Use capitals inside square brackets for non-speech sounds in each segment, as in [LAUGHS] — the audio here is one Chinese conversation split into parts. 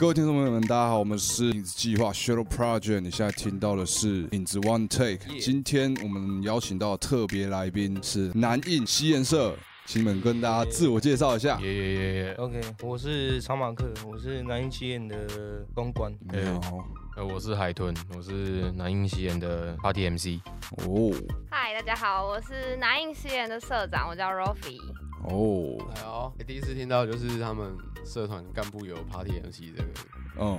各位听众朋友们，大家好，我们是影子计划 Shuttle Project。你现在听到的是影子 One Take。今天我们邀请到特别来宾是南印西颜社，请你们跟大家自我介绍一下。耶耶耶耶！OK，我是长马克，我是南印西演的公关。你好，呃，我是海豚，我是南印西演的 Party MC。哦嗨，大家好，我是南印实验的社长，我叫 Rofi。哦，哎呦，欸第一次听到就是他们社团干部有 Party MC 这个。嗯，呃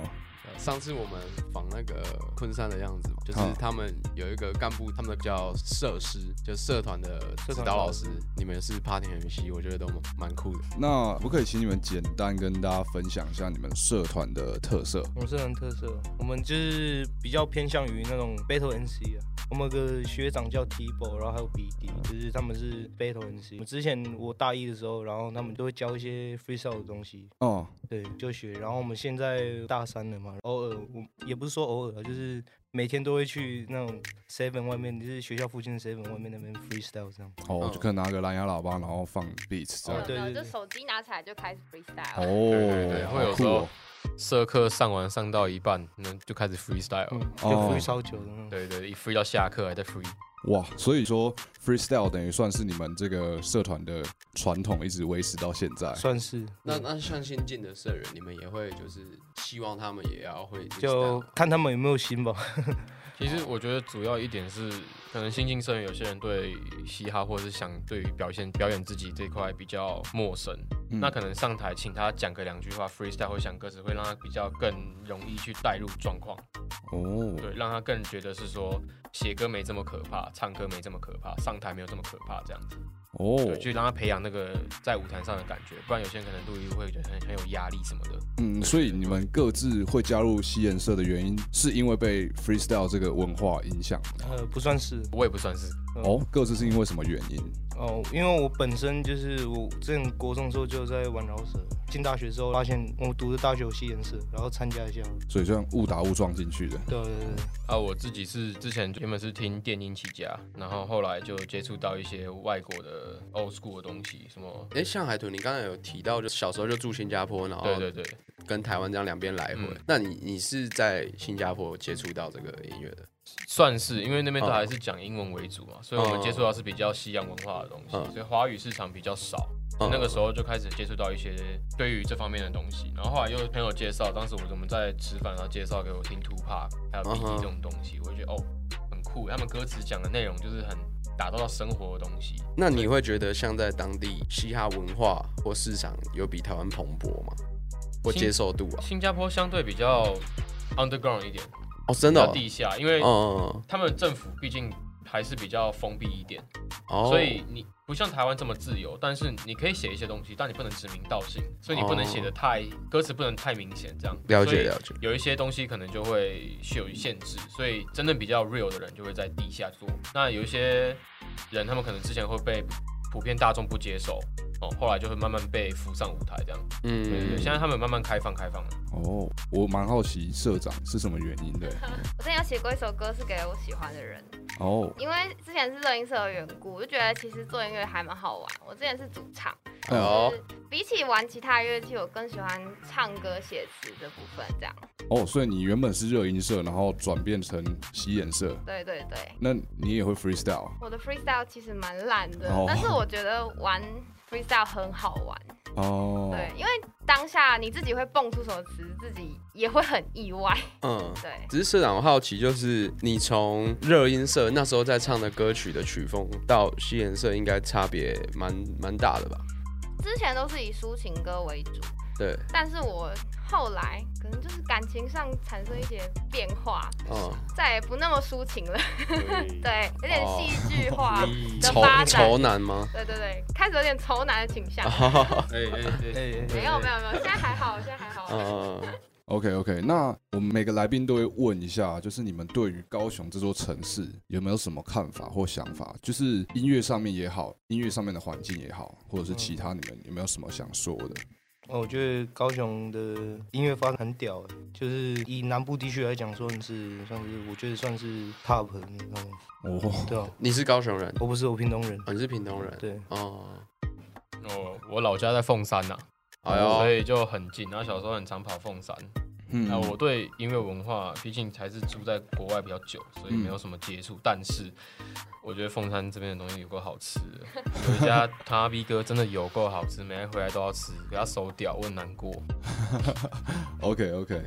上次我们访那个昆山的样子嘛，就是他们有一个干部，他们叫社师，就是社团的指社导老师。你们是 Party MC，我觉得都蛮蛮酷的。那可不可以请你们简单跟大家分享一下你们社团的特色？我们社团特色，我们就是比较偏向于那种 battle NC 啊。我们有个学长叫 Tibo，然后还有 BD，就是他们是 battle NC。我之前我大一的时候，然后他们都会教一些 freestyle 的东西，哦，对，就学。然后我们现在大三了嘛，偶尔我也不是说偶尔啊，就是每天都会去那种 seven 外面，就是学校附近的 seven 外面那边 freestyle 这样。哦，嗯就可能拿个蓝牙喇叭，然后放 beats 这样。对对对就手机拿起来就开始 freestyle。哦，对对对，会有时候。社课上完上到一半，那就开始 freestyle。嗯，就哦 free 烧酒的那种。对对，一 free 到下课还在 free。哇，所以说 freestyle 等于算是你们这个社团的传统，一直维持到现在。算是。那那像新进的社员，你们也会就是希望他们也要会就看他们有没有心吧。其实我觉得主要一点是，可能新进社员有些人对嘻哈或者是想对于表现表演自己这块比较陌生，嗯那可能上台请他讲个两句话 freestyle 或想歌词，会让他比较更容易去带入状况。哦，对，让他更觉得是说写歌没这么可怕，唱歌没这么可怕，上台没有这么可怕，这样子，哦，就，去让他培养那个在舞台上的感觉，不然有些人可能录音会觉得很很有压力什么的。嗯，所以你们各自会加入西颜社的原因，是因为被 freestyle 这个文化影响呃，不算是我也不算是，哦，各自是因为什么原因？哦，因为我本身就是我之前国中的时候就在玩饶舌，进大学之后发现我读的大学有吸颜社，然后参加一下。所以这样误打误撞进去的。对对对，啊，我自己是之前原本是听电音起家，然后后来就接触到一些外国的 old school 的东西，什么，哎，像海豚，你刚才有提到，就小时候就住新加坡，然后对对对，跟台湾这样两边来回。嗯那你你是在新加坡接触到这个音乐的？算是因为那边都哦还是讲英文为主嘛，所以我们哦接触到是比较西洋文化的东西，嗯所以华语市场比较少。嗯那个时候就开始接触到一些对于这方面的东西，然后后来又朋友介绍，当时我我们在吃饭，然后介绍给我听 Tupac 还有 b 嗯 g 这种东西，我就觉得哦很酷，他们歌词讲的内容就是很打造到生活的东西。那你会觉得像在当地嘻哈文化或市场有比台湾蓬勃吗？或接受度啊？新加坡相对比较 underground 一点，哦，真的哦，地下，因为嗯，他们政府毕竟还是比较封闭一点，哦，所以你不像台湾这么自由，但是你可以写一些东西，但你不能指名道姓，所以你不能写的太、歌词不能太明显，这样了解了解。有一些东西可能就会是有限制，所以真正比较 real 的人就会在地下做。那有一些人，他们可能之前会被普遍大众不接受，哦，后来就会慢慢被扶上舞台这样。对对对，嗯，现在他们慢慢开放开放了。哦，我蛮好奇社长是什么原因的。[LAUGHS] 我之前有写过一首歌，是给我喜欢的人，哦，因为之前是热音社的缘故，我就觉得其实做音乐还蛮好玩。我之前是主唱，哎呦哦就是比起玩其他乐器，我更喜欢唱歌写词这部分。这样，哦，所以你原本是热音社，然后转变成洗颜社，对对对，那你也会 freestyle？我的 freestyle 其实蛮烂的，哦但是我觉得玩 freestyle 很好玩。哦，对，因为当下你自己会蹦出什么词，自己也会很意外。嗯。[LAUGHS] 对，只是社长，我好奇，就是你从热音社那时候在唱的歌曲的曲风，到西颜社，应该差别蛮蛮大的吧？之前都是以抒情歌为主，对，但是我后来可能就是感情上产生一些变化，嗯，再也不那么抒情了，对，[LAUGHS] 有点哦戏剧化的愁 [LAUGHS] 发展。愁男吗？对对对，开始有点愁男的倾向。哈哈哈哎哎哎没有没有没有，现在还好，[LAUGHS] 现在还好。嗯，OK OK，那我们每个来宾都会问一下，就是你们对于高雄这座城市有没有什么看法或想法？就是音乐上面也好，音乐上面的环境也好，或者是其他，你们有没有什么想说的？哦，我觉得高雄的音乐发展很屌欸，就是以南部地区来讲，算是算是，我觉得算是 top 的那种，哦，对啊，你是高雄人，我不是我屏东人，哦，你是屏东人，对，哦，哦，我老家在凤山呐、哎呦。所以就很近。然后小时候很常跑凤山，嗯那我对音乐文化，毕竟还是住在国外比较久，所以没有什么接触。但是我觉得凤山这边的东西有够好吃的，有一家汤阿 B 哥真的有够好吃，每天回来都要吃，给他收掉，我很难过。[LAUGHS] OK OK，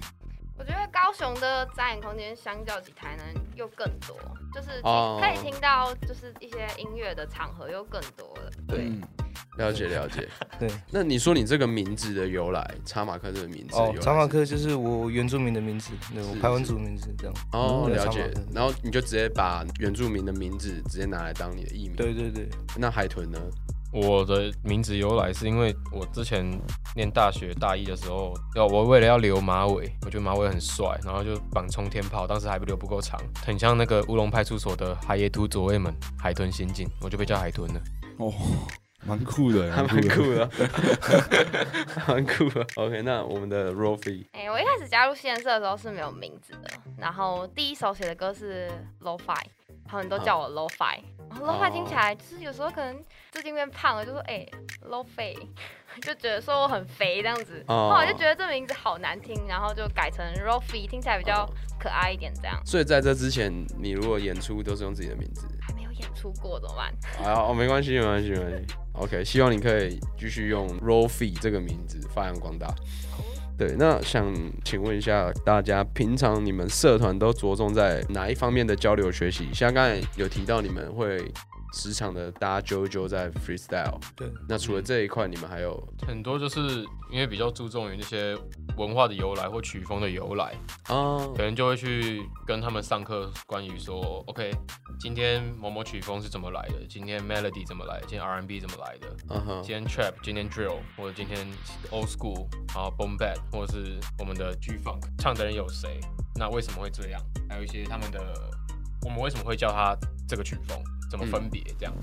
我觉得高雄的展演空间相较起台南又更多，就是哦可以听到就是一些音乐的场合又更多了。对，嗯了解了解。[LAUGHS] 对，那你说你这个名字的由来，查马克这个名字哦查马克就是我原住民的名字，对我是排湾族的名字这样。哦，了解。然后你就直接把原住民的名字直接拿来当你的艺名。对对对，那海豚呢？我的名字由来是因为我之前念大学大一的时候，要我为了要留马尾，我觉得马尾很帅，然后就绑冲天炮，当时还不留不够长，很像那个乌龙派出所的海野图左卫门海豚刑警，我就被叫海豚了。哦，蛮酷的，还蛮酷的，蛮酷的。[LAUGHS] OK，那我们的 Rofi 哎、我一开始加入实验社的时候是没有名字的，然后第一首写的歌是 Lo-Fi，他们都叫我 Lo-Fi。然后 Lo-Fi 听起来就是有时候可能最近变胖了，就说哎、Lo-Fi，[LAUGHS] 就觉得说我很肥这样子。哦后来就觉得这名字好难听，然后就改成 Rofi，听起来比较可爱一点这样。所以在这之前，你如果演出都是用自己的名字。还没有演出过怎么办？啊，哦，没关系，没关系，没关系。OK，希望你可以继续用 Rofi 这个名字发扬光大。对，那想请问一下大家，平常你们社团都着重在哪一方面的交流学习？像刚才有提到你们会时常的大家揪一揪在 freestyle，对，那除了这一块，你们还有很多就是因为比较注重于那些文化的由来或曲风的由来，啊可能就会去跟他们上课，关于说，OK，今天某某曲风是怎么来的，今天 melody 怎么来的，今天 R&B 怎么来的，嗯哼今天 trap，今天 drill，或者今天 old school，然后 boom bap，或者是我们的 G funk，唱的人有谁？那为什么会这样？还有一些他们的，我们为什么会叫它这个曲风？怎么分别？这样，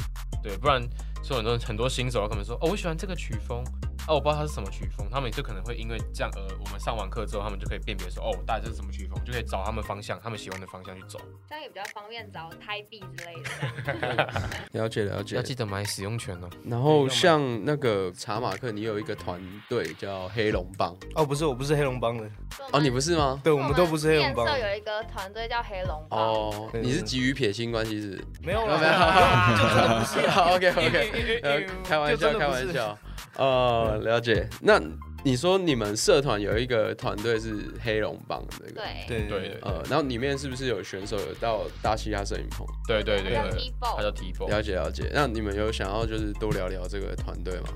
对，不然说很多很多新手他可能说，哦，我喜欢这个曲风，啊，我不知道它是什么曲风，他们就可能会因为这样，呃，我们上完课之后，他们就可以辨别说，哦，大概这是什么曲风，就可以找他们方向，他们喜欢的方向去走。这样也比较方便找胎币之类的。[LAUGHS] 了解了解要。记得买使用权哦。然后像那个查马克，你有一个团队叫黑龙帮哦，不是，我不是黑龙帮的，哦，你不是吗？对，我们都不是黑龙帮实验。社有一个团队叫黑龙帮。哦，你是急于撇清关系是？没有没有没有啦，就真的不是好。OK OK，呃，开玩笑，开玩笑。呃，[LAUGHS] 了解。那你说你们社团有一个团队是黑龙帮的那个？。对，对对对呃，然后里面是不是有选手有到大西亚摄影棚？对对对他叫，T-Ball 它叫 T 了解了解。那你们有想要就是多聊聊这个团队吗？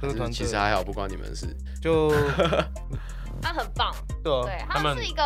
这个团队其实还好，不关你们事。就 [LAUGHS] [LAUGHS] 他很棒，对啊，对他们是一个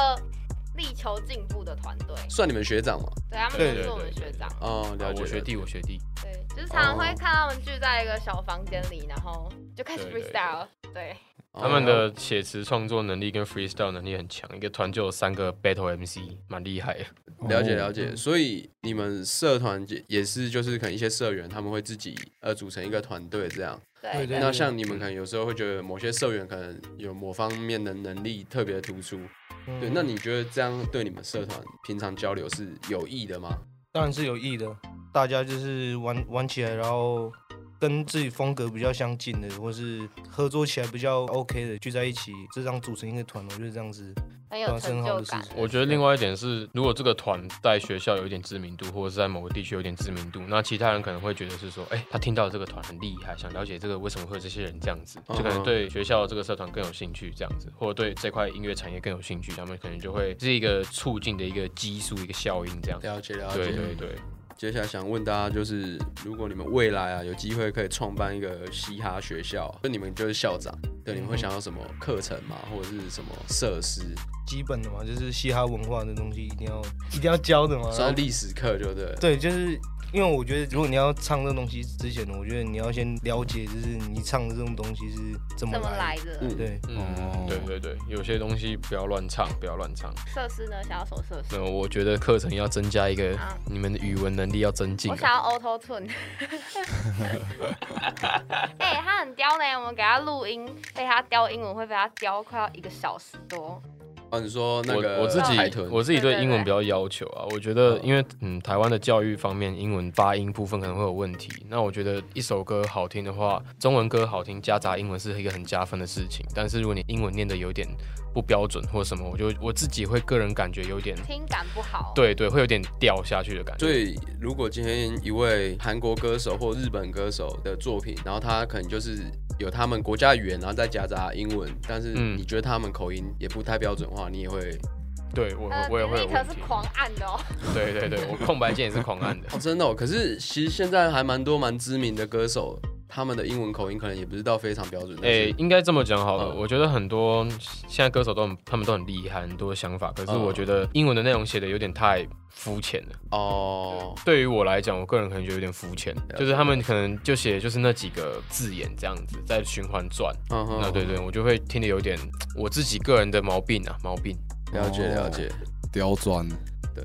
力求进步的团队，算你们学长吗？对他们对都是我们学长，哦，了解。啊我学弟，我学弟，对，就是常常会看他们聚在一个小房间里，然后就开始 freestyle，对，他们哦的写词创作能力跟 freestyle 能力很强，一个团就有三个 battle MC，蛮厉害的。[LAUGHS] 了解哦。了解，所以你们社团也也是就是可能一些社员他们会自己呃组成一个团队这样。对对对那像你们可能有时候会觉得某些社员可能有某方面的能力特别突出，嗯对，那你觉得这样对你们社团平常交流是有益的吗？当然是有益的，大家就是玩玩起来，然后跟自己风格比较相近的，或是合作起来比较 OK 的，聚在一起，这样组成一个团，我觉得这样子很有成就感。我觉得另外一点是，如果这个团在学校有一点知名度，或者是在某个地区有点知名度，那其他人可能会觉得是说，哎、他听到这个团很厉害，想了解这个为什么会有这些人这样子，就可能对学校这个社团更有兴趣，这样子，或者对这块音乐产业更有兴趣，他们可能就会是一个促进的一个激素、一个效应这样。了解了解。对对对，接下来想问大家，就是如果你们未来啊有机会可以创办一个嘻哈学校，就你们就是校长，对，你们会想要什么课程吗？或者是什么设施？基本的嘛，就是嘻哈文化的东西一定要一定要教的嘛。算历史课，对不对？对，就是因为我觉得，如果你要唱这东西之前，我觉得你要先了解，就是你唱的这种东西是怎么怎么来来的？嗯对，嗯哦，对对对，有些东西不要乱唱，不要乱唱。设施呢？想要什么设施？那我觉得课程要增加一个啊，你们的语文能力要增进啊。我想要 Auto Tune。[LAUGHS] 哎、他很刁呢，我们给他录音，被他刁英文会被他刁快要一个小时多。哦，你说那个我我自己，我自己对英文比较要求啊，我觉得嗯因为嗯台湾的教育方面，英文发音部分可能会有问题。那我觉得一首歌好听的话，中文歌好听夹杂英文是一个很加分的事情。但是如果你英文念的有点不标准或什么，我就我自己会个人感觉有点听感不好。，对对，会有点掉下去的感觉。所以，如果今天一位韩国歌手或日本歌手的作品，然后他可能就是有他们国家语言，然后再夹杂英文，但是嗯你觉得他们口音也不太标准化，你也会对我呃，我也会有 Delete 问题。是狂按的哦。[LAUGHS] 对对对，我空白键也是狂按的。哦，真的哦。可是其实现在还蛮多蛮知名的歌手，他们的英文口音可能也不是到非常标准。但诶、是应该这么讲好了。嗯我觉得很多现在歌手都很，他们都很厉害，很多想法。可是嗯我觉得英文的内容写的有点太肤浅了。哦，对于我来讲，我个人可能觉得有点肤浅，解就是他们可能就写就是那几个字眼这样子在循环转。嗯哼那对对，我就会听得有点我自己个人的毛病啊，毛病。了解了解。刁钻，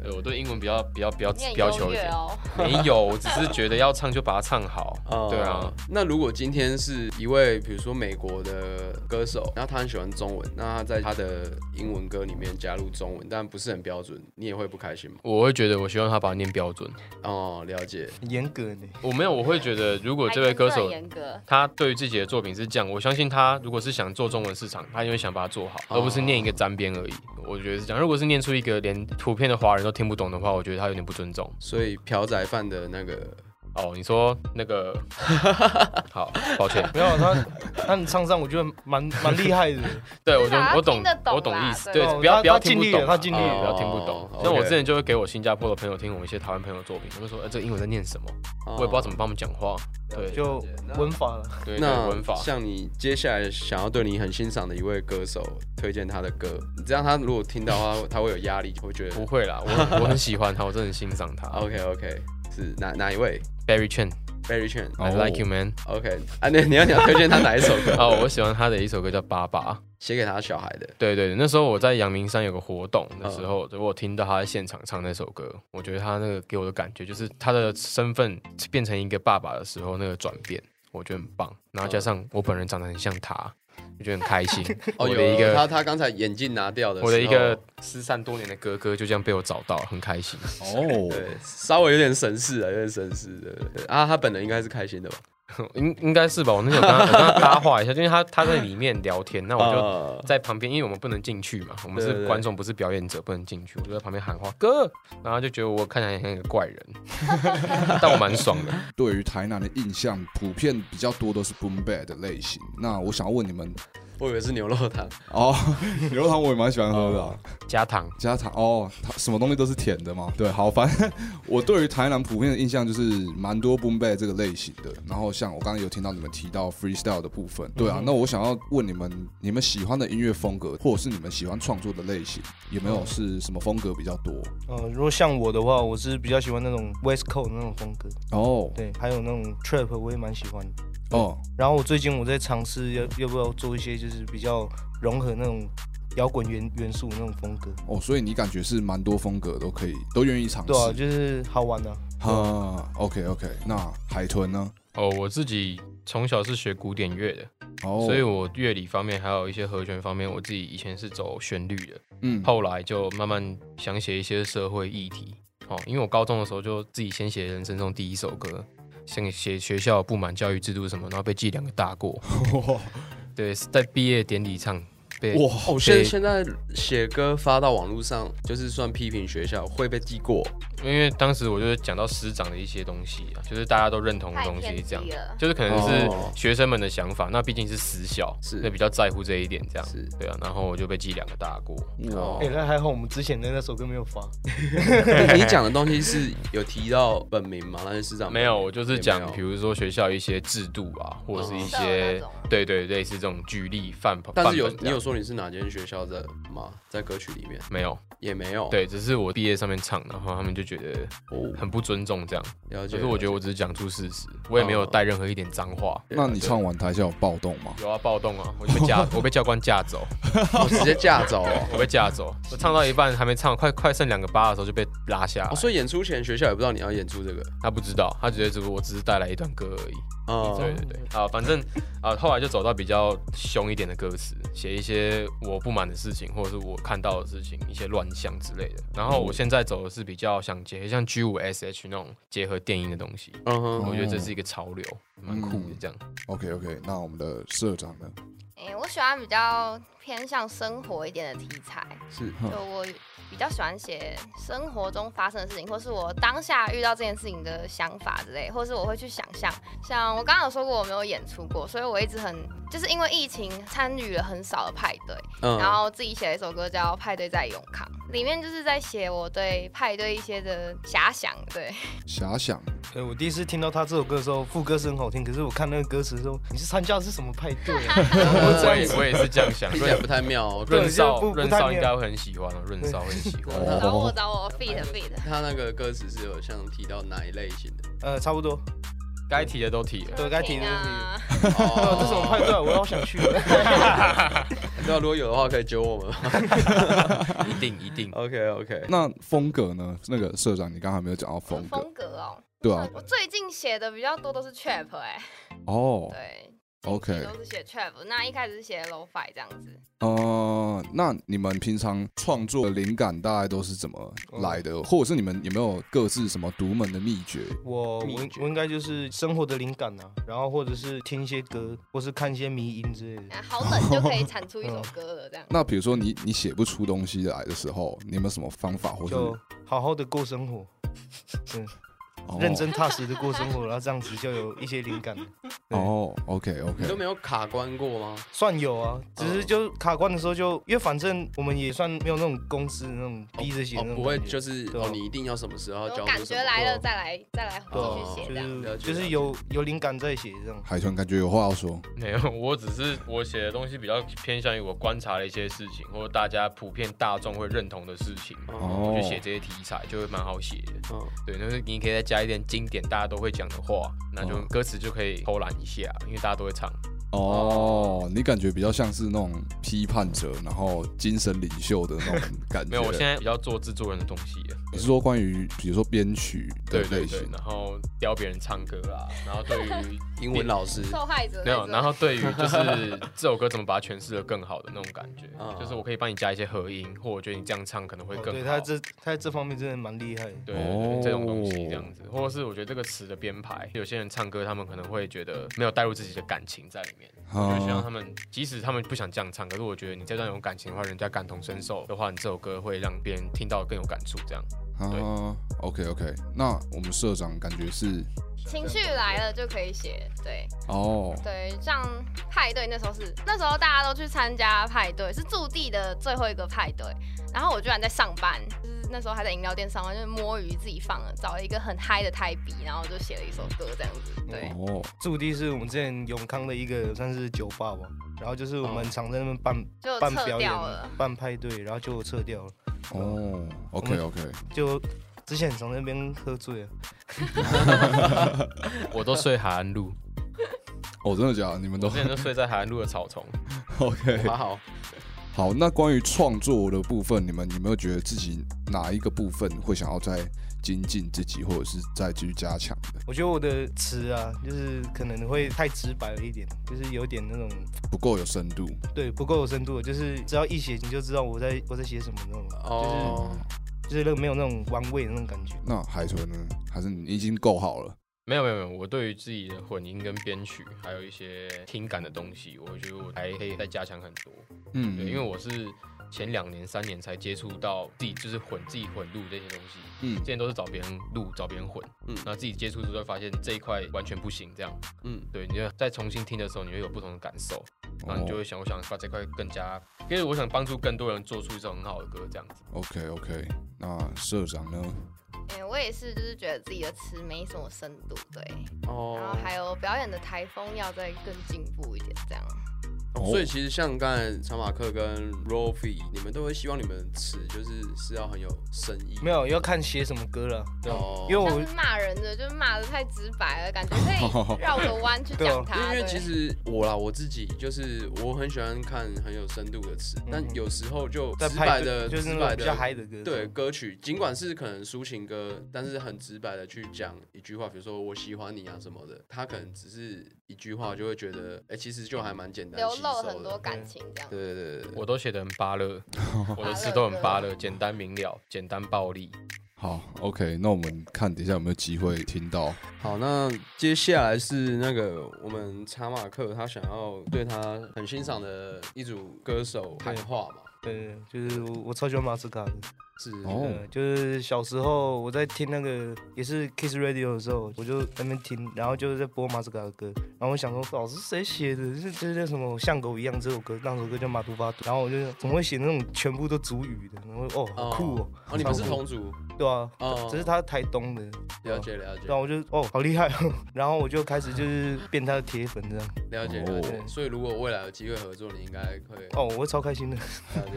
对我对英文比较比较比较要求一点。[LAUGHS] 没有，我只是觉得要唱就把它唱好。哦对啊，那如果今天是一位比如说美国的歌手，然后他很喜欢中文，那他在他的英文歌里面加入中文，但不是很标准，你也会不开心吗？我会觉得我希望他把它念标准。哦，了解。很严格呢。我没有，我会觉得如果这位歌手严格，他对于自己的作品是这样，我相信他如果是想做中文市场，他因为想把它做好，而不是念一个沾边而已。我觉得是这样。如果是念出一个连图片的华人都听不懂的话，我觉得他有点不尊重。所以朴宰范的那个哦，你说那个，[LAUGHS] 好，抱歉，没有他，他你唱上我觉得蛮蛮厉害的。[LAUGHS] 对我就我懂我懂意思，对对，不要不要听不懂啊，他尽力了不要听不懂哦。像我之前就会给我新加坡的朋友听我们一些台湾朋友的作品，他们说，哎，这个英文在念什么？我也不知道怎么帮他们讲话。对就文法了。对对，那文法。像你接下来想要对你很欣赏的一位歌手推荐他的歌，你这样他如果听到的话他会有压力，会觉得不会啦，我我很喜欢他，我真的很欣赏他。[LAUGHS] OK OK 是哪哪一位 Barry Chen，I Barry Chen，I like you man。OK 啊，那你要你要推荐他哪一首歌？[LAUGHS] 哦，我喜欢他的一首歌叫《爸爸》。写给他小孩的。对对对，那时候我在阳明山有个活动的时嗯候，我听到他在现场唱那首歌，我觉得他那个给我的感觉就是他的身份变成一个爸爸的时候那个转变，我觉得很棒。然后加上我本人长得很像他，我觉得很开心。哦，我有的一个他他刚才眼镜拿掉的时候，我的一个失散多年的哥哥就这样被我找到，很开心。哦，对稍微有点神似啊，有点神似的。对啊，他本人应该是开心的吧？[LAUGHS] 应应该是吧？我那时候跟他我跟他搭话一下，因为他他在里面聊天，那我就就在旁边，因为我们不能进去嘛，我们对对对是观众，不是表演者，不能进去。我就在旁边喊话哥，然后他就觉得我看起来像一个怪人，[LAUGHS] 但我蛮爽的。[LAUGHS] 对于台南的印象普遍比较多都是 boom bad 的类型。那我想要问你们，我以为是牛肉汤。哦，[LAUGHS] 牛肉汤我也蛮喜欢喝的、啊，加糖，加糖哦，它什么东西都是甜的嘛。对，好，反正 [LAUGHS] 我对于台南普遍的印象就是蛮多 boom bap 这个类型的。然后像我刚刚有听到你们提到 freestyle 的部分，对啊，那我想要问你们，你们喜欢的音乐风格，或者是你们喜欢创作的类型，有没有是什么风格比较多？呃，如果像我的话，我是比较喜欢那种 West Coast 那种风格，哦对，还有那种 Trap 我也蛮喜欢的。哦，然后我最近我在尝试要要不要做一些就是比较融合那种摇滚元元素那种风格，哦，所以你感觉是蛮多风格都可以，都愿意尝试。对啊，就是好玩的、啊。哈，OK OK，那海豚呢？哦，我自己从小是学古典乐的，哦，所以我乐理方面还有一些和弦方面，我自己以前是走旋律的，嗯，后来就慢慢想写一些社会议题。哦，因为我高中的时候就自己先写人生中第一首歌，先写学校不满教育制度什么，然后被记两个大过。[LAUGHS] 对，是在毕业典礼上被哇，哦，被现现在写歌发到网络上，就是算批评学校会被记过。因为当时我就是讲到师长的一些东西啊，就是大家都认同的东西这样。就是可能是哦学生们的想法，那毕竟是私校，是那比较在乎这一点这样。是对啊，然后我就被记两个大过。哦哎、那还好我们之前的那首歌没有发。[LAUGHS] 你你讲的东西是有提到本名吗？那些师长没有，我就是讲比如说学校一些制度啊，或者是一哦些对对类似这种举例范本。但是有你有说你是哪间学校的吗？在歌曲里面没有？也没有。对，只是我毕业上面唱，然后他们就觉得哦，很不尊重这样。了解。可是我觉得我只是讲出事实，我也没有带任何一点脏话。那你唱完台下有暴动吗？有啊，暴动啊！我就被架，[LAUGHS] 我被教官架走，我直接架走哦。[LAUGHS] 我被架走。我唱到一半还没唱，快快剩两个八的时候就被拉下来哦，。所以演出前学校也不知道你要演出这个。他不知道，他觉得只不过我只是带来一段歌而已。哦，对对对，啊，反正啊，后来就走到比较凶一点的歌词，写一些些我不满的事情，或者是我看到的事情，一些乱象之类的。然后我现在走的是比较想结合像 G 五 SH 那种结合电音的东西，嗯哼，我觉得这是一个潮流，蛮酷的这样。OK OK，那我们的社长呢？哎、我喜欢比较偏向生活一点的题材，是就我比较喜欢写生活中发生的事情，或是我当下遇到这件事情的想法之类，或是我会去想象。像我刚刚有说过我没有演出过，所以我一直很就是因为疫情参与了很少的派对，嗯然后自己写了一首歌叫《派对在永康》，里面就是在写我对派对一些的遐想。对，[LAUGHS] 遐想，对我第一次听到他这首歌的时候，副歌是很好听，可是我看那个歌词的时候，你是参加的是什么派对啊？[LAUGHS] 我也我也是这样想，[LAUGHS] 来不太妙哦。[LAUGHS] 润少润少应该会很喜欢哦，润少会很喜欢。哦找我找我 feed feed。他那个歌词是有像提到哪一类型的？呃，差不多。该提的都提了。对该提的都提了，[LAUGHS] 哦，这什么派对啊？我好想去。[LAUGHS] 对啊，如果有的话可以揪我们。一定一定。OK OK，那风格呢？那个社长，你刚才没有讲到风格，风格哦，对啊，我最近写的比较多都是 trap 哎、哦对。，OK，都是写 trap，那一开始是写 low fi 这样子。呃，那你们平常创作的灵感大概都是怎么来的？或者是你们有没有各自什么独门的秘诀？我我我应该就是生活的灵感啊，然后或者是听一些歌，或是看一些迷音之类的。啊好冷就可以产出一首歌了，这样。[LAUGHS] 那比如说你你写不出东西来的时候，你有没有什么方法，或者就好好的过生活，哦 [LAUGHS] 认真踏实的过生活，然后这样子就有一些灵感。[LAUGHS] 哦，OK 你都 OK，没有卡关过吗？算有啊，只是就卡关的时候就，因为反正我们也算没有那种公司那种逼着写不会就是哦，你一定要什么时候交感觉来了再来再来对啊继续写这样。了解就是有有灵感再写这样。海豚感觉有话要说，没有，我只是我写的东西比较偏向于我观察的一些事情，或者大家普遍大众会认同的事情，哦，我去写这些题材就会蛮好写的。嗯对，就是你可以再加一点经典大家都会讲的话，那就哦歌词就可以偷懒一下，因为大家都会唱。哦，你感觉比较像是那种批判者，然后精神领袖的那种感觉。没有，我现在比较做制作人的东西。你是说关于比如说编曲的对对对类型，？然后教别人唱歌啊，然后对于英文老师受害者没有，然后对于就是这首歌怎么把它诠释的更好的那种感觉，[LAUGHS] 啊就是我可以帮你加一些合音，或我觉得你这样唱可能会更好。哦对他这他在这方面真的蛮厉害的。对对对哦这种东西这样子，或者是我觉得这个词的编排，有些人唱歌他们可能会觉得没有带入自己的感情在里面，我就希望他们即使他们不想这样唱，可是我觉得你这段有感情的话，人家感同身受的话，你这首歌会让别人听到更有感触。这样，啊，OK OK，那我们社长感觉是？情绪来了就可以写，对。哦，对，像派对那时候是那时候大家都去参加派对，是驻地的最后一个派对，然后我居然在上班，就是那时候还在饮料店上班，就是摸鱼自己放了，找了一个很嗨的台笔，然后就写了一首歌这样子，对。哦，驻地是我们之前永康的一个算是酒吧吧，然后就是我们常在那边办就撤办表演掉了。、办派对，然后就撤掉了。哦，OK OK，就之前很常在那边喝醉了，[LAUGHS] 我都睡海岸路，哦，真的假的？你们都我之前都睡在海岸路的草丛。[LAUGHS] OK？好好，好，那关于创作的部分，你们有没有觉得自己哪一个部分会想要再精进自己，或者是再继续加强的？我觉得我的词啊，就是可能会太直白了一点，就是有点那种不够有深度对不够有深度，就是只要一写你就知道我在我在写什么那种，哦，就是那个没有那种玩味的那种感觉。那海豚呢？还是你已经够好了？没有没有没有，我对于自己的混音跟编曲，还有一些听感的东西，我觉得我还可以再加强很多。嗯，对，因为我是前两年、三年才接触到自己就是混自己混录这些东西，嗯之前都是找别人录、找别人混，嗯嗯，然后自己接触之后发现这一块完全不行，这样，嗯，对，你就再重新听的时候，你会有不同的感受，然后你就哦会想，我想把这块更加，因为我想帮助更多人做出一首很好的歌，这样子。OK OK，那社长呢？哎、我也是，就是觉得自己的词没什么深度，对，然后哦，还有表演的台风要再更进步一点，这样。哦所以其实像刚才查马克跟 Rolfie，你们都会希望你们的词就是是要很有深意，没有要看写什么歌了，对哦。因为我骂人的，就是骂的太直白了，感觉可以 [LAUGHS] 绕个弯去讲他。对因为其实我啦，我自己就是我很喜欢看很有深度的词，但嗯有时候就在直白的、就是直白的嗨的歌，对歌曲，尽管是可能抒情歌，但是很直白的去讲一句话，比如说我喜欢你啊什么的，他可能只是一句话就会觉得，哎、其实就还蛮简单，流喜露了很多感情这样。对对对对对，我都写的很巴乐，[LAUGHS] 我的词都很巴乐，简单明了，简单暴力。[LAUGHS] 好，OK，那我们看等一下有没有机会听到。[LAUGHS] 好，那接下来是那个我们查马克他想要对他很欣赏的一组歌手喊话嘛，对，就是我我超喜欢马斯卡的。是哦呃，就是小时候我在听那个也是 Kiss Radio 的时候，我就在那边听，然后就是在播马斯卡的歌，然后我想说，老师谁写的？是这叫什么像狗一样这首歌，那首歌叫马图巴图，然后我就怎么会写那种全部都主语的？然后哦，好酷哦，哦，你们是同族，对啊，哦只是他台东的，了解了解然后我就哦好厉害哦，然后我就开始就是变他的铁粉这样，了解了解，哦所以如果未来有机会合作，你应该会哦，我会超开心的。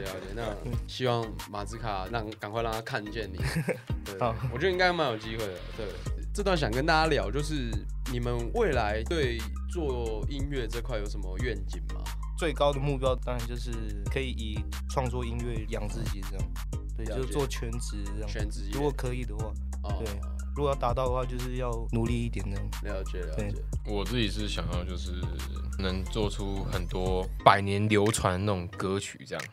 了解了解。那希望马兹卡让赶快让他看见你，[LAUGHS] 对，我觉得应该蛮有机会的。对，这段想跟大家聊，就是你们未来对做音乐这块有什么愿景吗？最高的目标当然就是可以以创作音乐养自己这样，对，就是做全职这样。全职如果可以的话，哦对如果要达到的话，就是要努力一点这样。了解了对解，我自己是想要就是能做出很多百年流传那种歌曲，这样。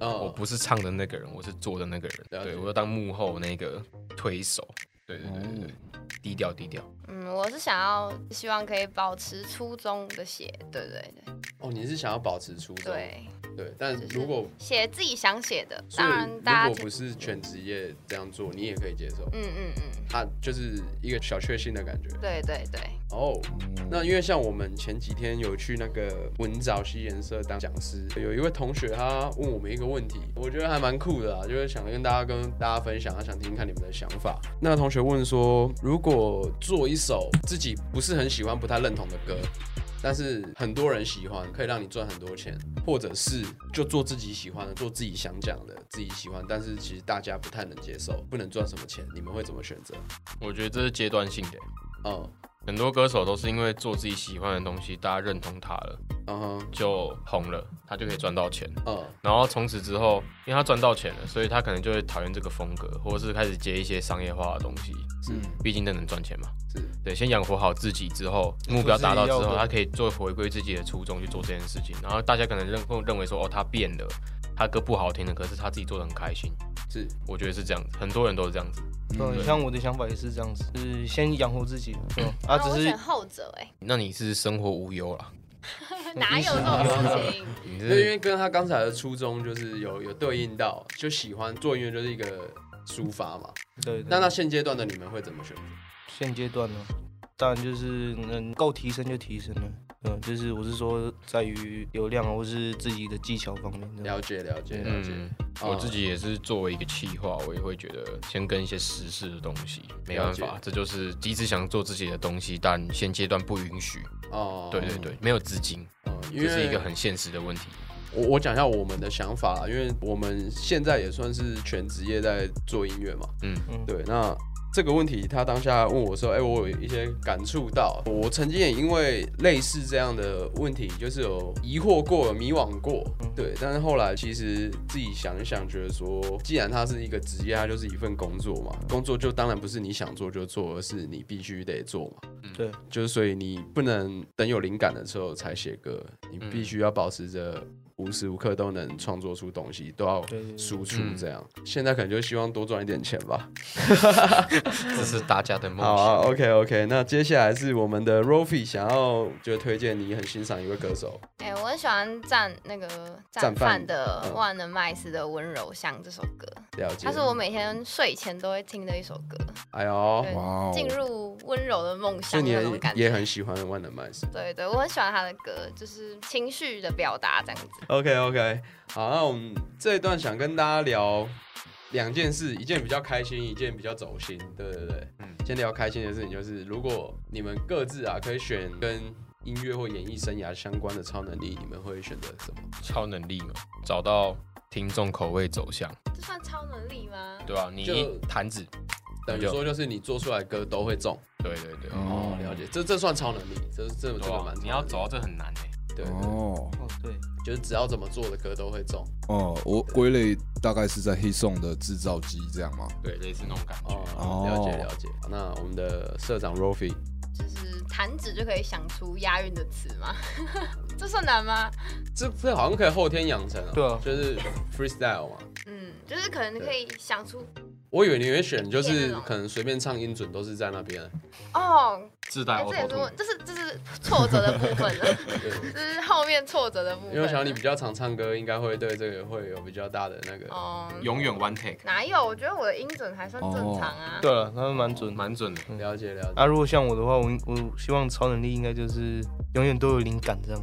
我哦，不是唱的那个人，我是做的那个人。对我要当幕后那个推手。对对对对对，低调低调。嗯，我是想要希望可以保持初衷的写，对对对哦，你是想要保持初衷，对，对，但如果写自己想写的，当然如大家果不是全职业这样做，你也可以接受，嗯嗯嗯，它就是一个小确幸的感觉。对对对，哦，嗯那因为像我们前几天有去那个文藻西颜色当讲师，有一位同学他问我们一个问题，我觉得还蛮酷的啊，就是想跟大家跟大家分享，他想听听看你们的想法。那同学问说，如果做一首自己不是很喜欢、不太认同的歌，但是很多人喜欢，可以让你赚很多钱，或者是就做自己喜欢的，做自己想讲的，自己喜欢，但是其实大家不太能接受，不能赚什么钱，你们会怎么选择？我觉得这是阶段性的。嗯很多歌手都是因为做自己喜欢的东西，大家认同他了，嗯哼就红了，他就可以赚到钱。嗯然后从此之后，因为他赚到钱了，所以他可能就会讨厌这个风格，或者是开始接一些商业化的东西。是毕竟这能赚钱嘛。是对，先养活好自己之后，目标达到之后，他可以做回归自己的初衷去做这件事情。然后大家可能认会认为说，哦，他变了，他歌不好听了，可是他自己做的很开心。是我觉得是这样子，很多人都是这样子。对，像我的想法也是这样子，就是先养活自己，对吧啊，只是选后者，哎，那你是生活无忧了，[LAUGHS] 哪有这种事情？[LAUGHS] 你对，因是为跟他刚才的初衷就是有有对应到，就喜欢做音乐就是一个抒发嘛。对。那对那现阶段的你们会怎么选择？现阶段呢，当然就是能够提升就提升了，嗯，就是我是说在于流量啊或是自己的技巧方面。了解了解了解。我自己也是作为一个企划，我也会觉得先跟一些时事的东西，没办了法，这就是一直想做自己的东西，但现阶段不允许。哦，对对对，没有资金，嗯，因为这是一个很现实的问题。我我讲一下我们的想法啦，因为我们现在也算是全职业在做音乐嘛。嗯，嗯，对，那这个问题他当下问我说，哎、我有一些感触到，我曾经也因为类似这样的问题，就是有疑惑过、有迷惘过，嗯。对，但是后来其实自己想一想，觉得说，既然它是一个职业，它就是一份工作嘛，工作就当然不是你想做就做，而是你必须得做嘛。对，就是所以你不能等有灵感的时候才写歌，你嗯。必须要保持着无时无刻都能创作出东西，都要输出嗯这样。现在可能就希望多赚一点钱吧。[LAUGHS] 这是大家的梦好啊。，OK OK，那接下来是我们的 Rofi 想要就推荐你很欣赏一位歌手，哎、我很喜欢战那个战战犯犯的嗯《万能麦斯的温柔乡》这首歌，了解。它是我每天睡前都会听的一首歌，哎呦，哇哦，进入温柔的梦乡所以你也那种感觉。也很喜欢万能麦斯。对对，我很喜欢他的歌，就是情绪的表达这样子。OK OK，好，那我们这一段想跟大家聊两件事，一件比较开心，一件比较走心。对对对，嗯嗯，先聊开心的事情，就是如果你们各自啊可以选跟音乐或演艺生涯相关的超能力，你们会选择什么？超能力嘛，找到听众口味走向，这算超能力吗？对啊？你就一弹指，等于说就是你做出来的歌都会中。对对对，哦，了解，这这算超能力，这这这个蛮超能力你要走到这很难哎。对，对哦哦对，就是只要怎么做的歌都会中。哦，我归类大概是在 Hit Song 的制造机这样吗？对，类似那种感觉。哦，哦了解了解。那我们的社长 Rofi，就是弹指就可以想出押韵的词吗？[LAUGHS] 这算难吗？这这好像可以后天养成啊，对啊就是 freestyle 嘛。嗯，就是可能可以想出我以为你会选，就是可能随便唱音准都是在那边，哦，自带哎这也是 tune 问，这是这是挫折的部分了，[LAUGHS] 对。这是后面挫折的部分。因为我想你比较常唱歌，应该会对这个会有比较大的那个。哦，永远 one take，哪有？我觉得我的音准还算正常啊。对了，他们蛮准。蛮准的。了解了解。啊，如果像我的话，我我希望超能力应该就是永远都有灵感这样，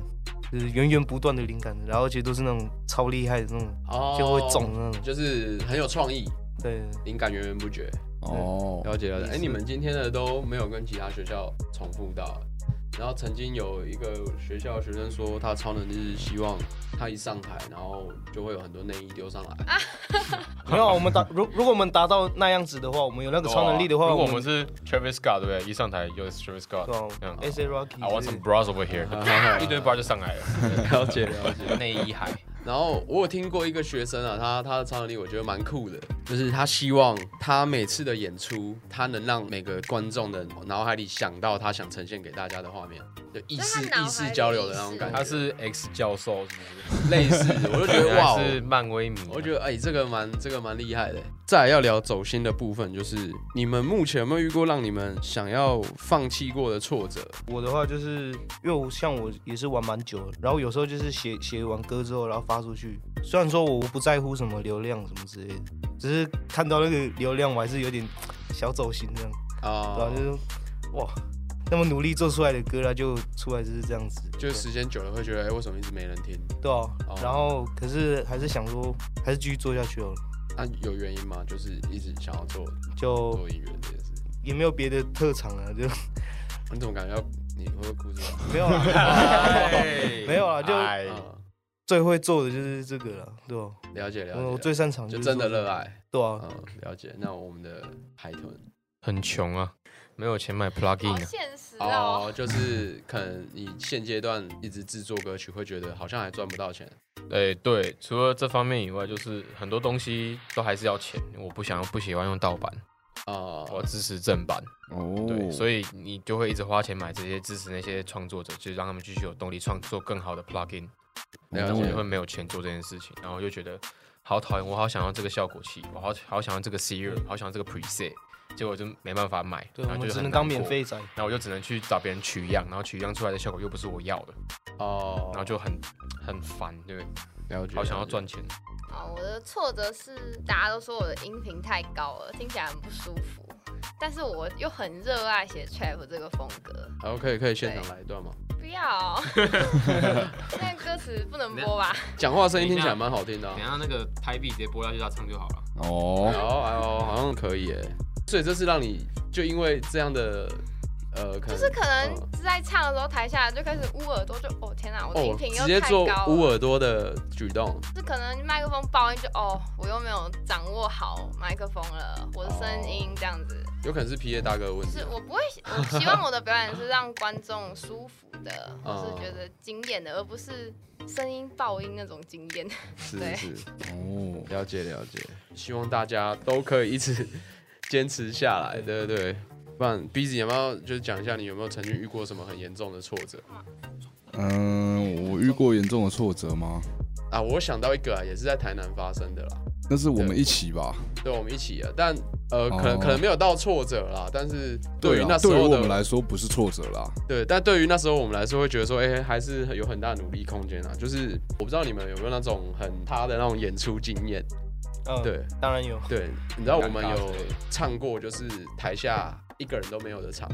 就是源源不断的灵感，然后而且都是那种超厉害的那种，哦就会中那种。就是很有创意，对，灵感源源不绝。哦，了解了解。哎、你们今天的都没有跟其他学校重复到。然后曾经有一个学校的学生说，他超能力是希望他一上台，然后就会有很多内衣丢上来。[LAUGHS] 没有啊，我们达如如果我们达到那样子的话，我们有那个超能力的话，如果我们们是 Travis Scott 对不对？一上台就是 Travis Scott，对啊嗯 S A Rocky，I want some bras over here，[LAUGHS] 一堆 bra 就上来了，[LAUGHS] 了解了解。内衣海。然后我有听过一个学生啊，他他的超能力我觉得蛮酷的，就是他希望他每次的演出，他能让每个观众的脑海里想到他想呈现给大家的画面，就意识意识交流的那种感觉。他是 X 教授是不是？类似，我就觉得 [LAUGHS] 哇是漫威迷啊。我觉得哎、这个蛮这个蛮厉害的。再来要聊走心的部分，就是你们目前有没有遇过让你们想要放弃过的挫折？我的话就是，因为我像我也是玩蛮久了，然后有时候就是写写完歌之后，然后发出去。虽然说我不在乎什么流量什么之类的，只是看到那个流量，我还是有点小走心这样，对啊吧、，就是哇，那么努力做出来的歌，它就出来就是这样子，就时间久了会觉得，哎、为什么一直没人听？对啊哦。然后可是还是想说，还是继续做下去好了，那、有原因吗？就是一直想要做就做音乐这件事。也没有别的特长啊，就你怎么感觉要你会哭出来？没有啦，哎没有啦就最会做的就是这个了，对吧、了解了解。我我最擅长就是真的热爱，对啊，嗯，了解。那我们的海豚很穷啊，没有钱买 plugin 啊。现实哦。哦，就是可能你现阶段一直制作歌曲，会觉得好像还赚不到钱。哎，对，除了这方面以外，就是很多东西都还是要钱。我不想不喜欢用盗版，啊，我要支持正版。哦，对，所以你就会一直花钱买这些支持那些创作者，就是让他们继续有动力创作更好的 plugin。了但我解就会没有钱做这件事情，然后就觉得好讨厌，我好想要这个效果器，我好好想要这个 serum，好想要这个 preset，结果就没办法买，对，然后就我们只能当免费仔。然后我就只能去找别人取样，然后取样出来的效果又不是我要的，哦，然后就很很烦，对不对？了解，好想要。赚钱，哦，我的挫折是大家都说我的音频太高了，听起来很不舒服。但是我又很热爱写 trap 这个风格，好，可以可以现场来一段吗？不要，那个歌词不能播吧？[LAUGHS] 讲话声音听起来蛮好听的啊。下那个拍币直接播下去，他唱就好了。哦，哎呦哎呦，好像可以耶。所以这是让你就因为这样的呃，可能就是可能在唱的时候，台下就开始捂耳朵，就哦天哪，我的音哦，频又直接做太高捂。耳朵的举动，是可能麦克风爆音就哦，我又没有掌握好麦克风了，我的声音这样子。有可能是 P A 大哥的问题是。我不会，我希望我的表演是让观众舒服的，哦或是觉得惊艳的，而不是声音爆音那种惊艳。对是是，哦，了解了解。希望大家都可以一直坚持下来，对对对。不然 B 子有没有就是讲一下你有没有曾经遇过什么很严重的挫折嗯，我遇过严重的挫折吗？啊？我想到一个啊，也是在台南发生的啦。那是我们一起吧？对，我们一起啊，但呃，可能哦可能没有到挫折啦，但是对于啊那时候我们来说不是挫折啦。对，但对于那时候我们来说，会觉得说，哎、还是有很大努力空间啊。就是我不知道你们有没有那种很他的那种演出经验。嗯，对。当然有。对，你知道我们有唱过，就是台下一个人都没有的场，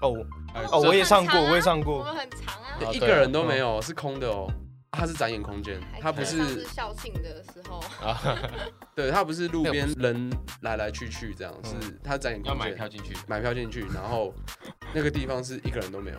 哦哎哦，我也唱过，我也唱我过。们很长啊，哦一个人都没有，是空的哦。它是展演空间，它不是校庆的时候，啊，[LAUGHS] 对，它不是路边人来来去去这样，是它展演要空间，买票进去。买票进去，然后 [LAUGHS] 那个地方是一个人都没有，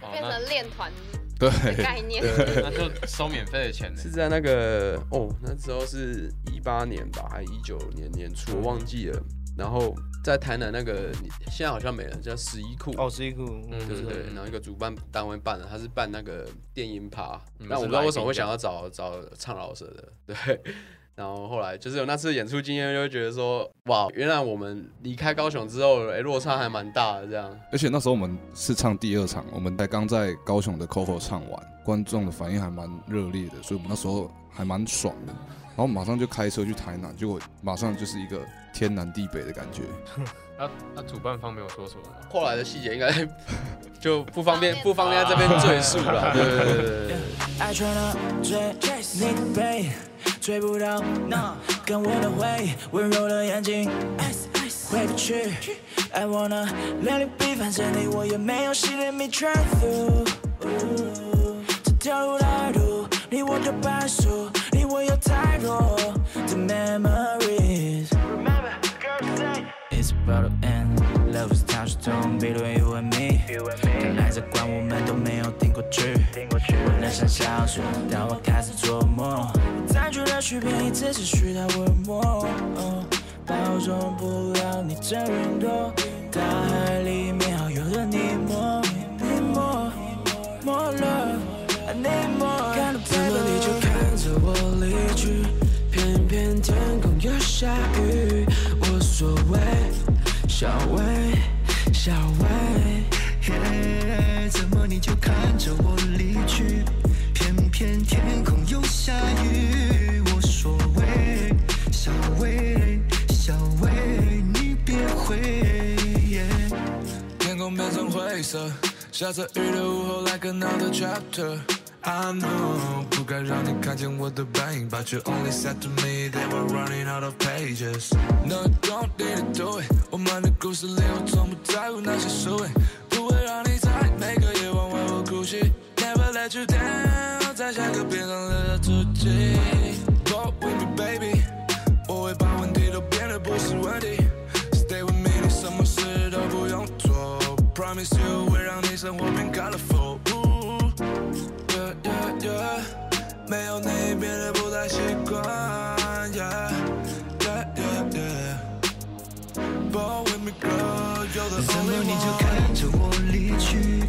哦，变那成练团对，的概念。那就收免费的钱呢是。在那个哦，那时候是一八年吧，还一九年年初，我忘记了。然后在台南那个，你现在好像没了，叫十一库。哦，十一库，嗯对对对，嗯然后一个主办单位办的，他是办那个电音趴，你们但我不知道为什么会想要找找唱老舍的，对，[LAUGHS] 然后后来就是有那次演出经验，就会觉得说，哇，原来我们离开高雄之后，哎，落差还蛮大的这样。而且那时候我们是唱第二场，我们才刚在高雄的 COCO 唱完，观众的反应还蛮热烈的，所以我们那时候还蛮爽的。然后马上就开车去台南，结果马上就是一个天南地北的感觉。[LAUGHS] 那那主办方没有说什么吗？后来的细节应该 [LAUGHS] 就不方便不方便在这边赘述了。[LAUGHS] 对对对对对。爱穿了追你的背，追不到那跟我的回温柔的眼睛，回不去。I wanna let it be，反正你我也没有 me try through。这条路，去。我能想象说，当我开始做梦，占据了许便宜，只是虚的温默。包容不了你这云朵，大海里面好友的你没，你没，没了，你没。看到怎么你就看着我离去，偏偏天空又下雨，无所谓，小薇，小薇，怎么你就看着我离去，偏偏天空又下雨，无所谓，小薇，小薇，你别回。天空变成灰色，下着雨的午后，like another chapter。I know 不该让你看见我的背影，But you only said to me they were running out of pages. No, you don't need to do it。我们的故事里，我从不在乎那些输赢，不会让 you down，在下个边上留下足迹。Go with me, baby，我会把问题都变得不是问题。Stay with me，你什么事都不用做。Promise you 会让你生活变 colorful。Yeah, yeah, yeah，没有你变得不太习惯。Yeah, yeah, yeah, yeah。But with me, girl, you're the only 你就。看着我离去？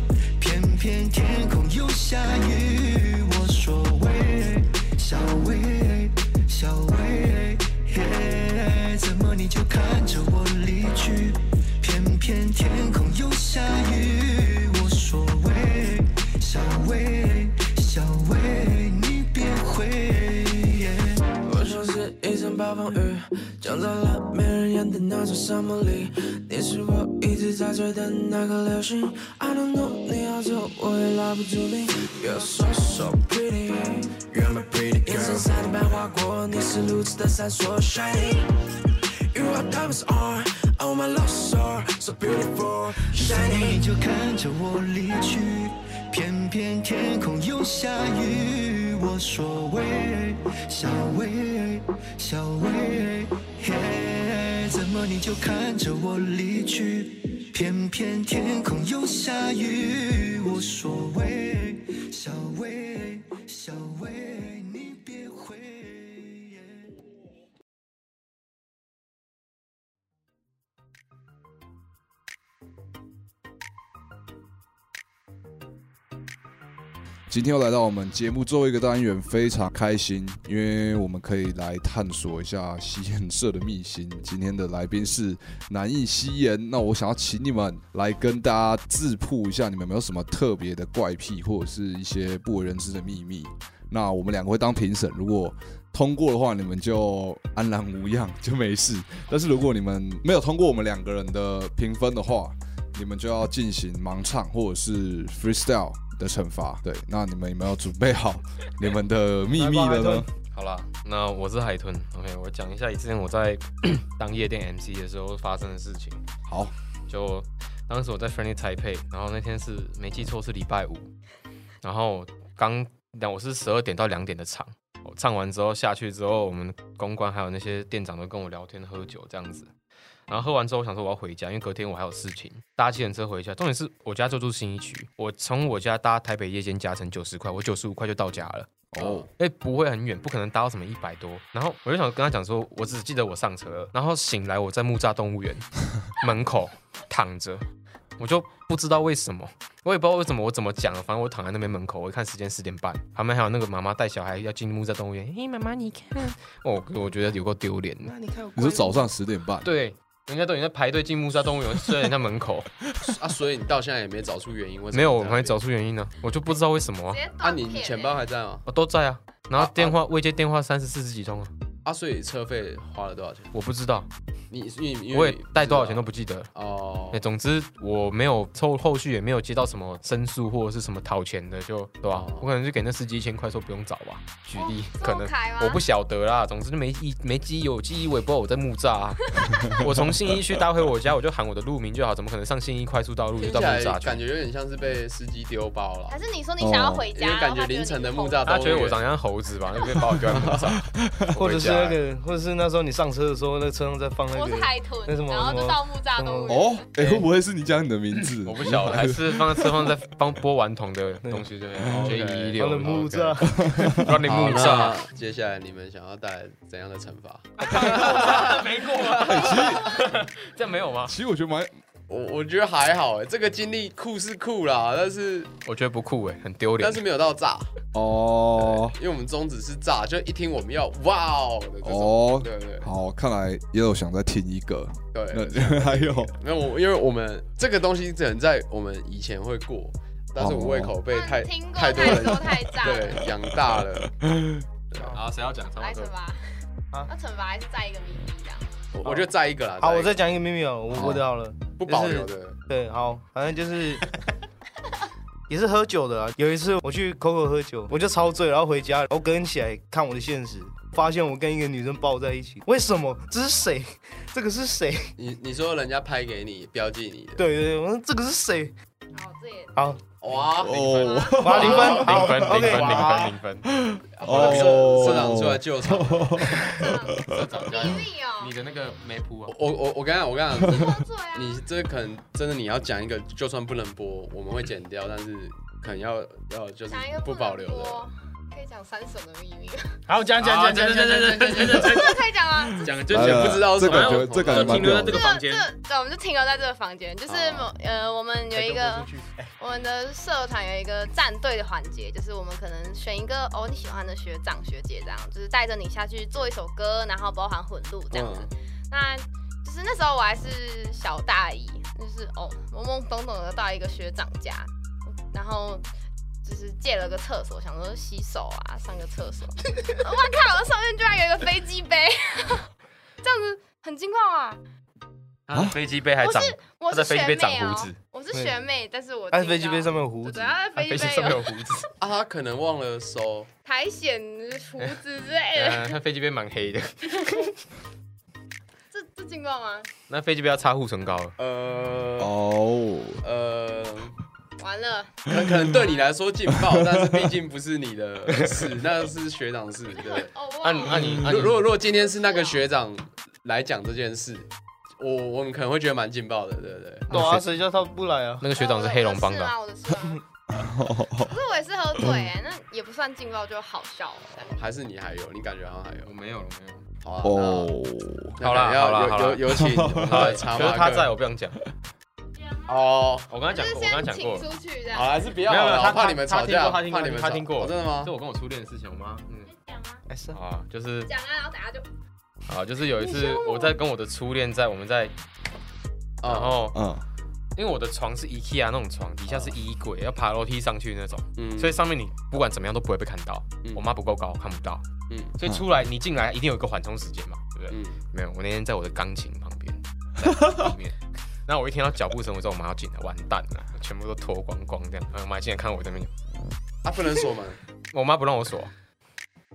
偏偏天空又下雨，我说喂，小薇，小薇，嘿，怎么你就看着我离去？偏偏天空又下雨，我说喂，小薇，小薇，你别回。我说是一场暴风雨，降在了的那座沙漠里。你是我一直在追的那颗流星。I don't know 你要走，我也拉不住你。You're so so pretty, you're my pretty girl。眼神闪电般划过，你是如此的闪烁 shiny。You are diamonds are on my lost soul, so beautiful, 怎么 shiny 你。就看着我离去？偏偏天空又下雨，我说喂，小薇，小薇，嘿，怎么你就看着我离去？偏偏天空又下雨，我说喂，小薇，小薇，你别回。今天又来到我们节目最后一个单元，非常开心，因为我们可以来探索一下吸烟社的秘辛。今天的来宾是南艺吸烟，那我想要请你们来跟大家自曝一下，你们有没有什么特别的怪癖，或者是一些不为人知的秘密？那我们两个会当评审，如果通过的话，你们就安然无恙，就没事。但是如果你们没有通过我们两个人的评分的话，你们就要进行盲唱或者是 freestyle 的惩罚。对，那你们有没有准备好你们的秘密了呢？好啦，那我是海豚，OK，我讲一下之前我在 [COUGHS] 当夜店 MC 的时候发生的事情。好，就当时我在 Friendly 台配，然后那天是没记错是礼拜五，然后刚两我是十二点到两点的场，我唱完之后下去之后，我们公关还有那些店长都跟我聊天喝酒这样子。然后喝完之后，我想说我要回家，因为隔天我还有事情，搭计程车回家。重点是我家就住新一区，我从我家搭台北夜间加成九十块，我九十五块就到家了。哦，哎，不会很远，不可能搭到什么一百多。然后我就想跟他讲说，我只记得我上车了，然后醒来我在木栅动物园 [LAUGHS] 门口躺着，我就不知道为什么，我也不知道为什么我怎么讲，反正我躺在那边门口，我一看时间十点半，旁边还有那个妈妈带小孩要进木栅动物园，嘿，妈妈你看，哦，我觉得有够丢脸的。那你看，你说早上十点半，对，人家都已经在排队进木沙动物园，睡在人家门口，[LAUGHS] 啊，所以你到现在也没找出原因，为什么没有，我还没找出原因呢，我就不知道为什么啊。直，接啊，断片你钱包还在吗？我都在啊，然后电话未接电话三十四十几通啊，啊，所以车费花了多少钱？我不知道，你你因为我也带多少钱都不记得了。哦哎，，总之我没有后后续也没有接到什么申诉或者是什么讨钱的，就对吧、哦我可能就给那司机一千块，说不用找吧。举例，哦可能我不晓得啦。总之就没记没记忆，有记忆我也不知道我在木栅、啊。[LAUGHS] 我从信义区搭回我家，我就喊我的路名就好，怎么可能上信义快速道路就到木栅去？感觉有点像是被司机丢包了还，是你说你想要回家，因为感觉凌晨的木栅他觉得我长得像猴子吧，那边把我丢在木栅，[LAUGHS] 或者是那个，或者是那时候你上车的时候，那车上在放那我是，海豚然后就到木栅动物园。哦，哎，会不会是你讲你的名字？我不晓得，[LAUGHS] 还是放在车放在帮播顽童的东西这边 [LAUGHS] 哦，J 一放六的木栅，放你木好，栅。接下来你们想要带来怎样的惩罚？[LAUGHS] 没过啊，这样没有吗？其实我觉得蛮我我觉得还好哎，这个经历酷是酷啦，但是我觉得不酷哎，很丢脸但。是没有到炸，哦因为我们宗旨是炸，就一听我们要哇哦的这种，哦，对对好，看来也有想再听一个，对。那还有没有，我因为我们这个东西只能在我们以前会过，但是我胃口被太太多人太炸了。对养大了。[LAUGHS] 好，谁要讲？来惩罚啊那惩罚还是在一个谜底这样。我我就再一个啦。好，我再再讲一个秘密哦，我我的好了，不保留的。对，好，反正就是 [LAUGHS] 也是喝酒的啊。有一次我去 Coco 喝酒，我就超醉，然后回家，然后隔天起来看我的现实，发现我跟一个女生抱在一起。为什么？这是谁？[LAUGHS] 这个是谁？你你说人家拍给你标记你的，对对对，我说这个是谁？好，这也好，哇，哦哇，零分，好零分，零分零分，零分。哦社社长出来救场。社长加油比例哦你。的那个没铺啊？我我我刚刚，我跟你讲，喝醉啊！你这可能真的你要讲一个，就算不能播，我们会剪掉，但是可能要要就是不保留的。讲三省的秘密，好，讲讲讲讲讲讲讲讲讲讲。这可以讲吗？讲就来来不知道这什么感觉这感觉蛮停留在。这个房间。这对，我们就停留在这个房间，就是某呃，我们有一个我们的社团有一个战队的环节，就是我们可能选一个哦你喜欢的学长学姐这样，就是带着你下去做一首歌，然后包含混录这样子。嗯。那就是那时候我还是小大一，就是哦懵懵懂懂的到一个学长家，然后就是借了个厕所，想说洗手啊，上个厕所。[LAUGHS] 我靠，上面居然有一个飞机杯，[LAUGHS] 这样子很惊慌啊！啊，飞机杯还长，我是他在飞机杯学妹哦。长胡子，我是学妹，但是我他的飞机杯上面面有胡子。对，，他在他飞机杯上面有胡子，啊，他可能忘了收，苔藓胡子之类的，呃，[LAUGHS] 他飞机杯蛮黑的，这这情况吗？那飞机杯要擦护唇膏了。呃哦，呃，完了，可可能对你来说劲爆，但是毕竟不是你的事，那是学长事，对不对？[LAUGHS] 哦，啊你忘了啊你啊你如如果如果今天是那个学长来讲这件事，我我们可能会觉得蛮劲爆的，对不对？对啊，谁叫他不来啊？那个学长是黑龙帮的啊，哦我的事吗？我的事吗？可是我也是喝醉哎，那也不算劲爆，就好笑。还是你还有？你感觉好像还有我？没有了，没有了。好啊，哦，好啦那可能要好啦好啦有有有请好他在，我不想讲。哦。我刚才讲过，我刚才讲过，出去这样。好，还是不要没有没有他好了我怕你们吵架，他怕你们吵他听过。哦真的吗？这？我跟我初恋的事情，我妈嗯，讲啊，哎是啊，啊，就是讲啊，然后等下就啊，就是有一次我。在跟我的初恋在我们在，然哦，后嗯，因为我的床是 IKEA 那种床，底下是衣柜，要爬楼梯上去那种，嗯。所以上面你不管怎么样都不会被看到嗯。我妈不够高，看不到，嗯。所以出来你进来一定有一个缓冲时间嘛，对不对？嗯，没有，我那天在我的钢琴旁边，在里面。然后我一听到脚步声，我知道我妈要进来，完蛋了，全部都脱光光这样。然后我妈进来看我在那边，啊，不能锁门，[LAUGHS] 我妈不让我锁，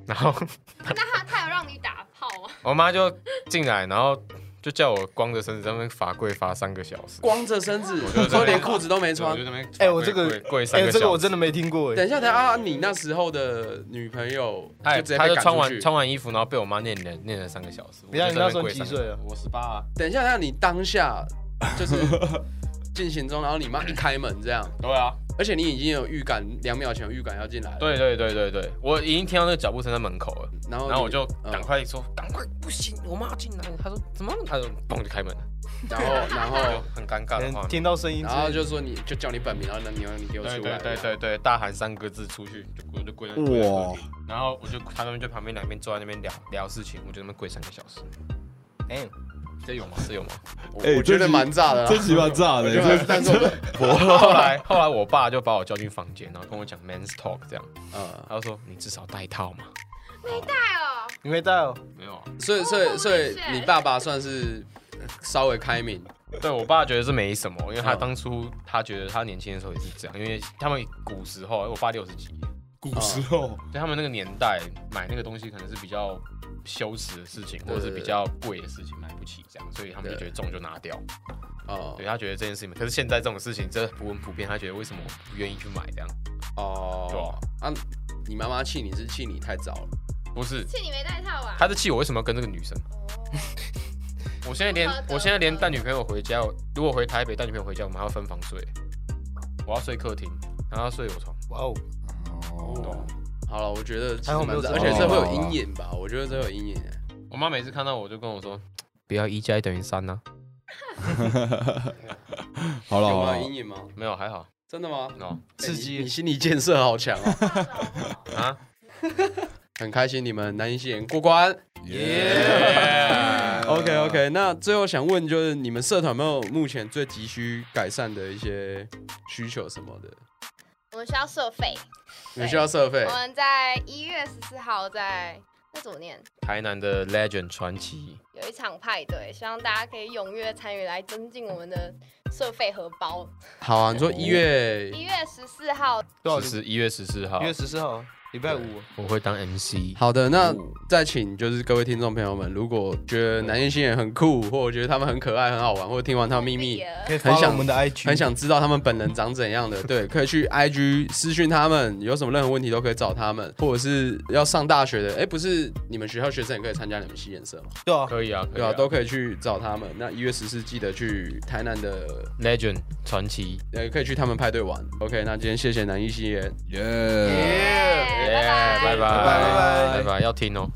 然后 [LAUGHS] 那她她有让你打炮啊？[LAUGHS] 我妈就进来，然后就叫我光着身子在那边罚跪罚三个小时，光着身子，就在说连裤子都没穿哎我这个跪跪三哎，个小时。这个我真的没听过哎。等一下，等一下啊！你那时候的女朋友哎，就穿完。穿完衣服，然后被我妈念了念了三个小时。你那时候几岁啊我十八啊。等一下，等一下，你当下就是进行中，然后你妈一开门这样，对啊，而且你已经有预感，两秒前有预感要进来了。，对对对对对，我已经听到那个脚步声在门口了，然后然后我就嗯赶快说，赶快不行，我妈要进来。他说怎么？他就嘣就开门了。然后 [LAUGHS] 然后很尴尬听到声音然后就说你就叫你本名，然后呢你你给我出来，对对对对，大喊三个字出去，就我就跪在跪在哇，然后我就他们就旁边两边坐在那边聊聊事情，我就那么跪三个小时。哎，这有吗？这有吗？我哎我觉得蛮炸的啦，这集蛮炸的 [LAUGHS] 但是我 [LAUGHS] [LAUGHS] 后来后来我爸就把我叫进房间，然后跟我讲 men's talk 这样，呃，他就说你至少带套嘛。没带哦，你没带哦？没有啊，所以所以所以 Oh 你爸爸算是稍微开明，对我爸觉得是没什么，因为他嗯当初他觉得他年轻的时候也是这样，因为他们古时候，我爸六十几，古时候在他们那个年代买那个东西可能是比较羞耻的事情，或者是比较贵的事情，买不起这样，所以他们就觉得中就拿掉。哦。对他觉得这件事情，可是现在这种事情真的不很普遍，他觉得为什么我不愿意去买这样？哦。对啊，你妈妈气你是气你太早了，不是，气你没带套啊？他是气我为什么要跟这个女生？哦。[LAUGHS] 我现在连我现在连带女朋友回家，如果回台北带女朋友回家，我们还要分房睡，我要睡客厅，然后她睡我床。哇哦，哦，好了，我觉得其还好而且这会有哦阴影吧？我觉得这会有阴影欸。我妈每次看到我就跟我说，[LAUGHS] 不要一加一等于三 [LAUGHS] 呐。好了有吗？，阴影吗？没有，还好。真的吗？哦刺激欸你你心理建设好强哦，[LAUGHS] 啊，很开心你们男一系人过关。耶 OK OK，那最后想问就是你们社团有没有目前最急需改善的一些需求什么的？我们需要社费，你们需要社费。我们在一月十四号在那怎么念？台南的 Legend 传奇，有一场派对，希望大家可以踊跃参与，来增进我们的社费荷包。好啊，你说一月一月十四号，多少十一月十四号。一，月十四号，礼拜五。我会当 MC。好的，那再请就是各位听众朋友们，如果觉得男艺新人很酷，或者觉得他们很可爱、很好玩，或者听完他们秘密，可以很想我们的 IG，很想知道他们本人长怎样的，对，[LAUGHS] 可以去 IG 私讯他们，有什么任何问题都可以找他们，或者是要上大学的，哎，不是你们学校学生也可以参加你们系颜色吗？对啊，可以啊，可以对啊，都可以去找他们。那一月十四记得去台南的，Legend 传奇，呃，可以去他们派对玩。OK，那今天谢谢南艺新人。耶。耶耶，拜拜。拜拜。拜拜，要听哦。